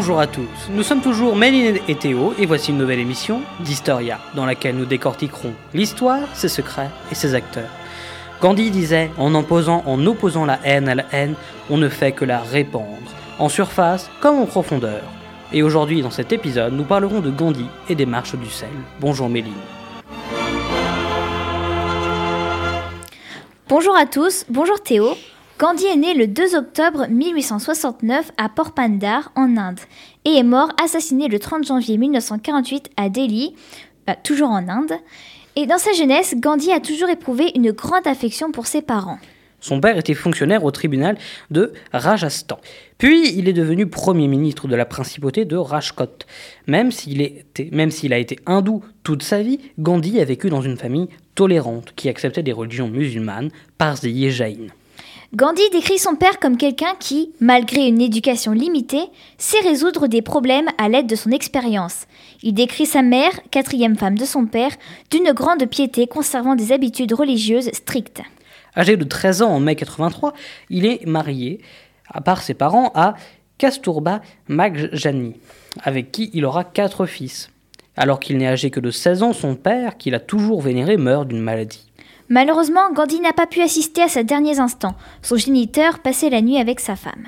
Bonjour à tous, nous sommes toujours Méline et Théo et voici une nouvelle émission d'Historia dans laquelle nous décortiquerons l'histoire, ses secrets et ses acteurs. Gandhi disait en opposant, en opposant la haine à la haine, on ne fait que la répandre, en surface comme en profondeur. Et aujourd'hui dans cet épisode, nous parlerons de Gandhi et des marches du sel. Bonjour Méline. Bonjour à tous, bonjour Théo. Gandhi est né le 2 octobre 1869 à Porpandar, en Inde, et est mort assassiné le 30 janvier 1948 à Delhi, euh, toujours en Inde. Et dans sa jeunesse, Gandhi a toujours éprouvé une grande affection pour ses parents. Son père était fonctionnaire au tribunal de Rajasthan. Puis il est devenu premier ministre de la principauté de Rajkot. Même s'il, a été hindou toute sa vie, Gandhi a vécu dans une famille tolérante qui acceptait des religions musulmanes, parsi et jaïn. Gandhi décrit son père comme quelqu'un qui, malgré une éducation limitée, sait résoudre des problèmes à l'aide de son expérience. Il décrit sa mère, quatrième femme de son père, d'une grande piété conservant des habitudes religieuses strictes. Âgé de 13 ans en mai 83, il est marié, à part ses parents, à Kasturba Maghjani, avec qui il aura quatre fils. Alors qu'il n'est âgé que de 16 ans, son père, qu'il a toujours vénéré, meurt d'une maladie. Malheureusement, Gandhi n'a pas pu assister à ses derniers instants. Son géniteur passait la nuit avec sa femme.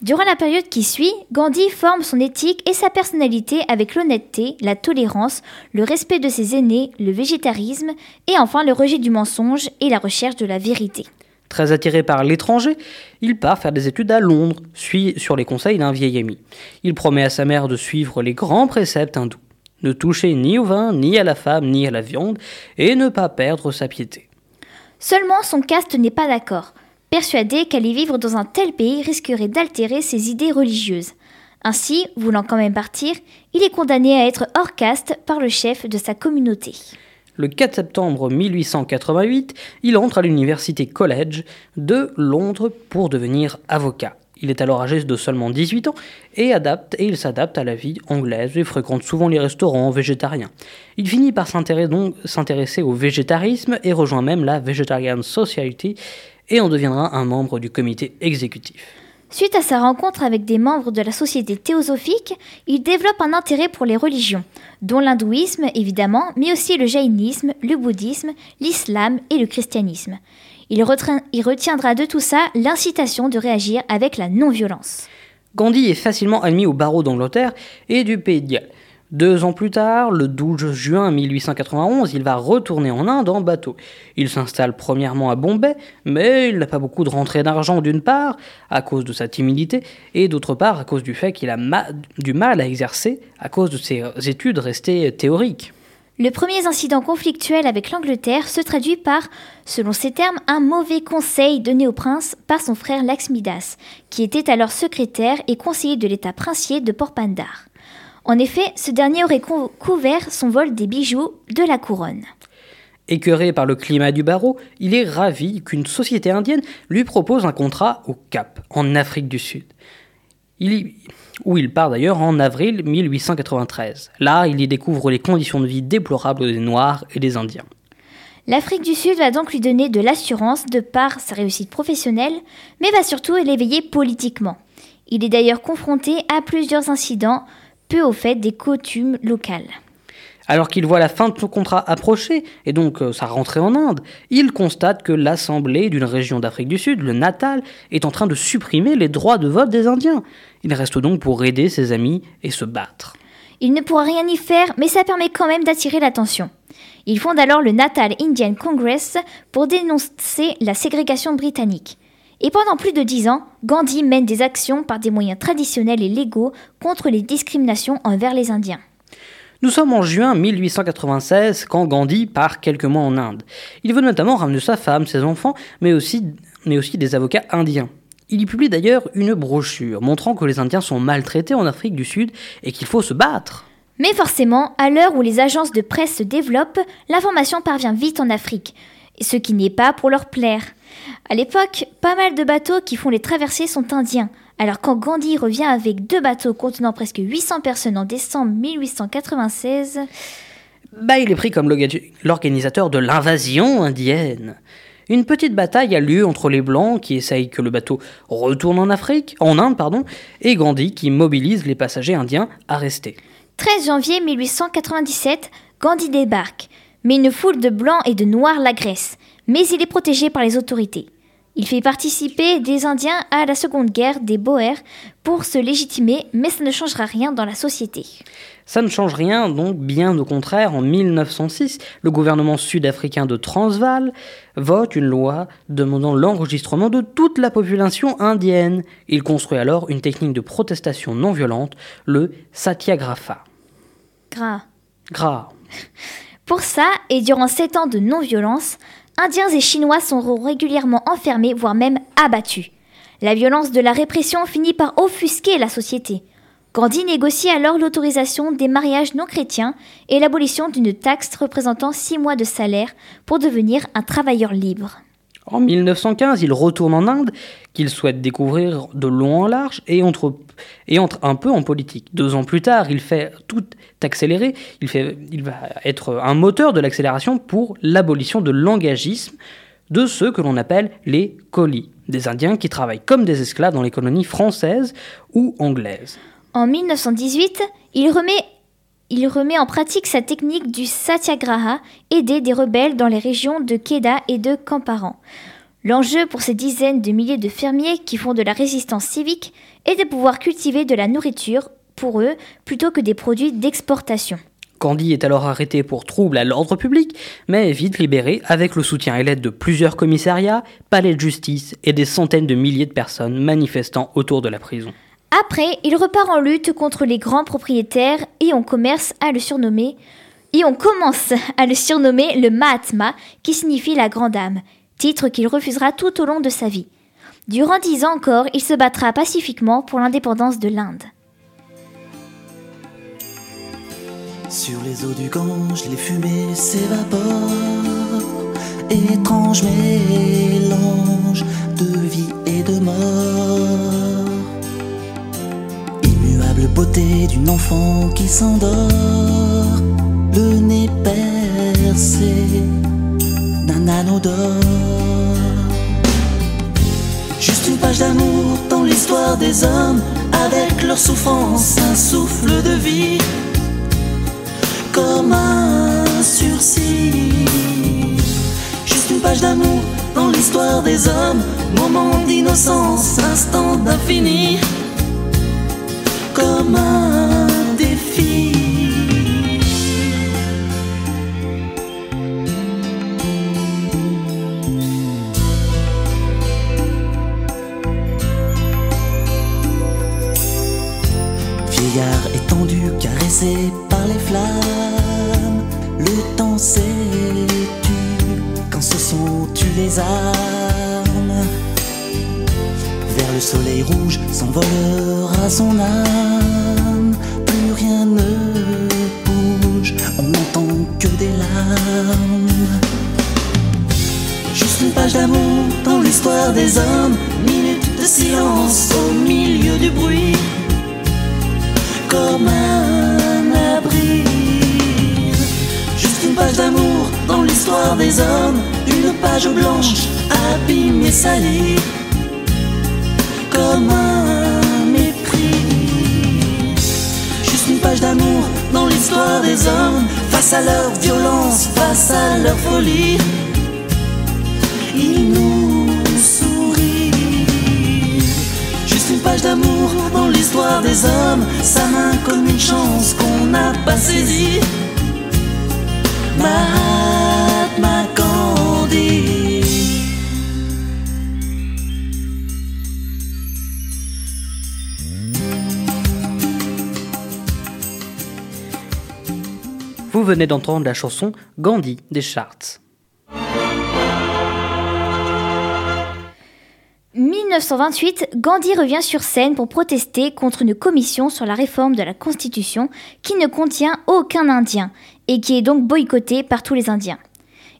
Durant la période qui suit, Gandhi forme son éthique et sa personnalité avec l'honnêteté, la tolérance, le respect de ses aînés, le végétarisme et enfin le rejet du mensonge et la recherche de la vérité. Très attiré par l'étranger, il part faire des études à Londres, suit sur les conseils d'un vieil ami. Il promet à sa mère de suivre les grands préceptes hindous, ne toucher ni au vin, ni à la femme, ni à la viande, et ne pas perdre sa piété. Seulement son caste n'est pas d'accord, persuadé qu'aller vivre dans un tel pays risquerait d'altérer ses idées religieuses. Ainsi, voulant quand même partir, il est condamné à être hors caste par le chef de sa communauté. Le 4 septembre 1888, il entre à l'université College de Londres pour devenir avocat. Il est alors âgé de seulement 18 ans et, adapte, et il s'adapte à la vie anglaise et fréquente souvent les restaurants végétariens. Il finit par s'intéresser au végétarisme et rejoint même la Vegetarian Society et en deviendra un membre du comité exécutif. Suite à sa rencontre avec des membres de la société théosophique, il développe un intérêt pour les religions, dont l'hindouisme évidemment, mais aussi le jaïnisme, le bouddhisme, l'islam et le christianisme. Il, retiendra de tout ça l'incitation de réagir avec la non-violence. Gandhi est facilement admis au barreau d'Angleterre et du Pays de Galles. Deux ans plus tard, le 12 juin 1891, il va retourner en Inde en bateau. Il s'installe premièrement à Bombay, mais il n'a pas beaucoup de rentrée d'argent d'une part, à cause de sa timidité, et d'autre part à cause du fait qu'il a du mal à exercer à cause de ses études restées théoriques. Le premier incident conflictuel avec l'Angleterre se traduit par, selon ses termes, un mauvais conseil donné au prince par son frère Laxmidas, qui était alors secrétaire et conseiller de l'état princier de Porpandar. En effet, ce dernier aurait couvert son vol des bijoux de la couronne. Écœuré par le climat du barreau, il est ravi qu'une société indienne lui propose un contrat au Cap, en Afrique du Sud. Il où il part d'ailleurs en avril 1893. Là, il y découvre les conditions de vie déplorables des Noirs et des Indiens. L'Afrique du Sud va donc lui donner de l'assurance de par sa réussite professionnelle, mais va surtout l'éveiller politiquement. Il est d'ailleurs confronté à plusieurs incidents, peu au fait des coutumes locales. Alors qu'il voit la fin de son contrat approcher, et donc euh, sa rentrée en Inde, il constate que l'Assemblée d'une région d'Afrique du Sud, le Natal, est en train de supprimer les droits de vote des Indiens. Il reste donc pour aider ses amis et se battre. Il ne pourra rien y faire, mais ça permet quand même d'attirer l'attention. Il fonde alors le Natal Indian Congress pour dénoncer la ségrégation britannique. Et pendant plus de dix ans, Gandhi mène des actions par des moyens traditionnels et légaux contre les discriminations envers les Indiens. Nous sommes en juin 1896 quand Gandhi part quelques mois en Inde. Il veut notamment ramener sa femme, ses enfants, mais aussi, des avocats indiens. Il y publie d'ailleurs une brochure montrant que les Indiens sont maltraités en Afrique du Sud et qu'il faut se battre. Mais forcément, à l'heure où les agences de presse se développent, l'information parvient vite en Afrique, ce qui n'est pas pour leur plaire. À l'époque, pas mal de bateaux qui font les traversées sont indiens, alors quand Gandhi revient avec deux bateaux contenant presque 800 personnes en décembre 1896, bah il est pris comme l'organisateur de l'invasion indienne. une petite bataille a lieu entre les Blancs qui essayent que le bateau retourne en Afrique, en Inde pardon, et Gandhi qui mobilise les passagers indiens à rester. 13 janvier 1897, Gandhi débarque, mais une foule de blancs et de noirs l'agresse, mais il est protégé par les autorités. Il fait participer des Indiens à la seconde guerre des Boers pour se légitimer, mais ça ne changera rien dans la société. Ça ne change rien, donc bien au contraire, en 1906, le gouvernement sud-africain de Transvaal vote une loi demandant l'enregistrement de toute la population indienne. Il construit alors une technique de protestation non violente, le satyagraha. Gras. Gras. Pour ça, et durant sept ans de non-violence, Indiens et Chinois sont régulièrement enfermés, voire même abattus. La violence de la répression finit par offusquer la société. Gandhi négocie alors l'autorisation des mariages non chrétiens et l'abolition d'une taxe représentant six mois de salaire pour devenir un travailleur libre. En 1915, il retourne en Inde, qu'il souhaite découvrir de long en large, et entre, un peu en politique. Deux ans plus tard, il fait tout accélérer, il, il va être un moteur de l'accélération pour l'abolition de l'engagisme de ceux que l'on appelle les colis, des Indiens qui travaillent comme des esclaves dans les colonies françaises ou anglaises. En 1918, il remet il remet en pratique sa technique du satyagraha, aidé des rebelles dans les régions de Kedah et de Kamparan. L'enjeu pour ces dizaines de milliers de fermiers qui font de la résistance civique est de pouvoir cultiver de la nourriture pour eux plutôt que des produits d'exportation. Candy est alors arrêté pour trouble à l'ordre public, mais vite libéré avec le soutien et l'aide de plusieurs commissariats, palais de justice et des centaines de milliers de personnes manifestant autour de la prison. Après, il repart en lutte contre les grands propriétaires et on commence à le surnommer le surnommer Mahatma, qui signifie la grande âme, titre qu'il refusera tout au long de sa vie. Durant dix ans encore, il se battra pacifiquement pour l'indépendance de l'Inde. Sur les eaux du Gange, les fumées s'évaporent. Étrange mélange de vie et de mort beauté d'une enfant qui s'endort, le nez percé d'un anneau d'or. Juste une page d'amour dans l'histoire des hommes, avec leur souffrance, un souffle de vie, comme un sursis. Juste une page d'amour dans l'histoire des hommes, moment d'innocence, instant d'infini comme l'histoire des hommes, minute de silence au milieu du bruit, comme un abri. Juste une page d'amour dans l'histoire des hommes, une page blanche, abîmée, salie comme un mépris. Juste une page d'amour dans l'histoire des hommes, face à leur violence, face à leur folie. Nous D'amour dans l'histoire des hommes, sa main comme une chance qu'on n'a pas saisie. Mahatma Gandhi. Vous venez d'entendre la chanson Gandhi des Charts. 1928, Gandhi revient sur scène pour protester contre une commission sur la réforme de la Constitution qui ne contient aucun Indien et qui est donc boycottée par tous les Indiens.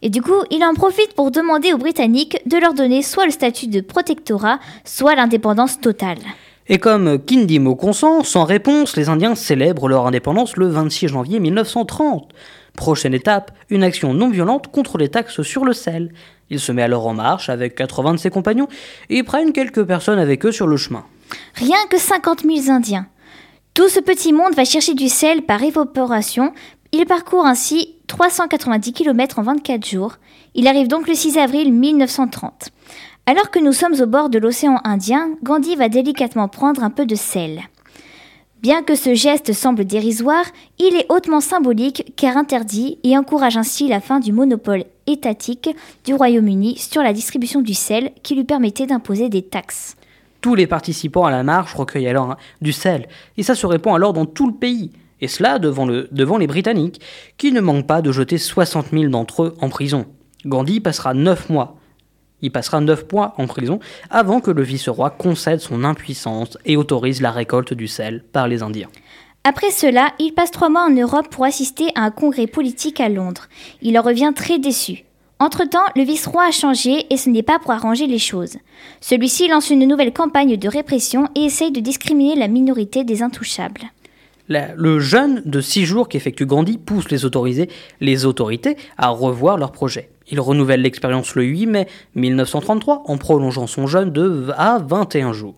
Et du coup, il en profite pour demander aux Britanniques de leur donner soit le statut de protectorat, soit l'indépendance totale. Et comme Kindimo consent, sans réponse, les Indiens célèbrent leur indépendance le 26 janvier 1930. Prochaine étape, une action non violente contre les taxes sur le sel. Il se met alors en marche avec 80 de ses compagnons et prennent quelques personnes avec eux sur le chemin. Rien que 50 000 Indiens. Tout ce petit monde va chercher du sel par évaporation. Il parcourt ainsi 390 km en 24 jours. Il arrive donc le 6 avril 1930. Alors que nous sommes au bord de l'océan Indien, Gandhi va délicatement prendre un peu de sel. Bien que ce geste semble dérisoire, il est hautement symbolique car interdit et encourage ainsi la fin du monopole étatique du Royaume-Uni sur la distribution du sel qui lui permettait d'imposer des taxes. Tous les participants à la marche recueillent alors hein, du sel, et ça se répand alors dans tout le pays, et cela devant, le, devant les Britanniques, qui ne manquent pas de jeter 60 000 d'entre eux en prison. Gandhi passera 9 mois il passera 9 mois en prison avant que le vice-roi concède son impuissance et autorise la récolte du sel par les Indiens. Après cela, il passe trois mois en Europe pour assister à un congrès politique à Londres. Il en revient très déçu. Entre-temps, le vice-roi a changé et ce n'est pas pour arranger les choses. Celui-ci lance une nouvelle campagne de répression et essaye de discriminer la minorité des intouchables. le jeûne de six jours qu'effectue Gandhi pousse les, autorités à revoir leur projet. Il renouvelle l'expérience le 8 mai 1933 en prolongeant son jeûne de à 21 jours.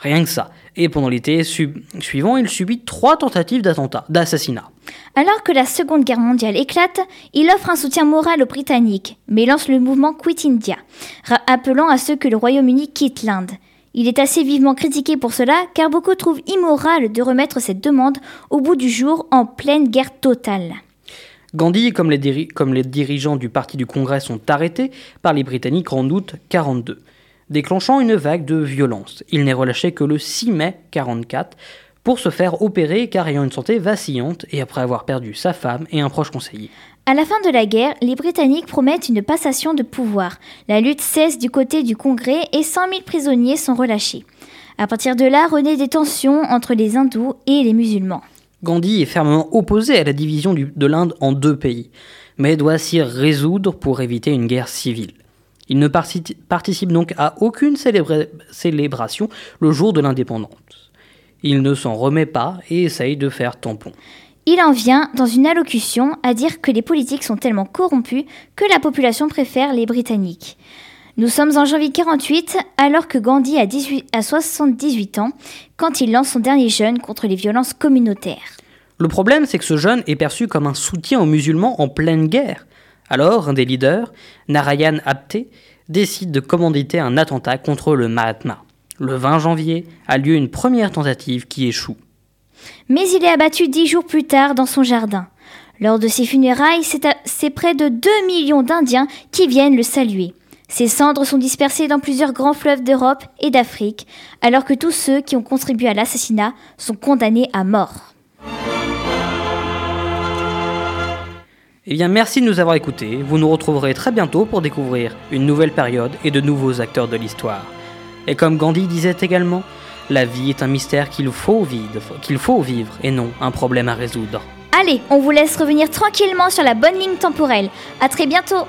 Rien que ça. Et pendant l'été suivant, il subit trois tentatives d'attentat, d'assassinat. Alors que la Seconde Guerre mondiale éclate, il offre un soutien moral aux Britanniques, mais lance le mouvement Quit India, appelant à ce que le Royaume-Uni quitte l'Inde. Il est assez vivement critiqué pour cela, car beaucoup trouvent immoral de remettre cette demande au bout du jour en pleine guerre totale. Gandhi, comme les, comme les dirigeants du Parti du Congrès, sont arrêtés par les Britanniques en août 42, déclenchant une vague de violence. Il n'est relâché que le 6 mai 44 pour se faire opérer car ayant une santé vacillante et après avoir perdu sa femme et un proche conseiller. À la fin de la guerre, les Britanniques promettent une passation de pouvoir. La lutte cesse du côté du Congrès et 100 000 prisonniers sont relâchés. À partir de là, renaît des tensions entre les hindous et les musulmans. Gandhi est fermement opposé à la division de l'Inde en deux pays, mais doit s'y résoudre pour éviter une guerre civile. Il ne participe donc à aucune célébration le jour de l'indépendance. Il ne s'en remet pas et essaye de faire tampon. Il en vient, dans une allocution, à dire que les politiques sont tellement corrompus que la population préfère les Britanniques. Nous sommes en janvier 48, alors que Gandhi a, 18, 78 ans, quand il lance son dernier jeûne contre les violences communautaires. Le problème, c'est que ce jeûne est perçu comme un soutien aux musulmans en pleine guerre. Alors, un des leaders, Narayan Apte, décide de commanditer un attentat contre le Mahatma. Le 20 janvier a lieu une première tentative qui échoue. Mais il est abattu dix jours plus tard dans son jardin. Lors de ses funérailles, c'est près de 2 millions d'Indiens qui viennent le saluer. Ses cendres sont dispersées dans plusieurs grands fleuves d'Europe et d'Afrique, alors que tous ceux qui ont contribué à l'assassinat sont condamnés à mort. Eh bien, merci de nous avoir écoutés. Vous nous retrouverez très bientôt pour découvrir une nouvelle période et de nouveaux acteurs de l'histoire. Et comme Gandhi disait également, la vie est un mystère qu'il faut vivre, faut vivre et non un problème à résoudre. Allez, on vous laisse revenir tranquillement sur la bonne ligne temporelle. À très bientôt.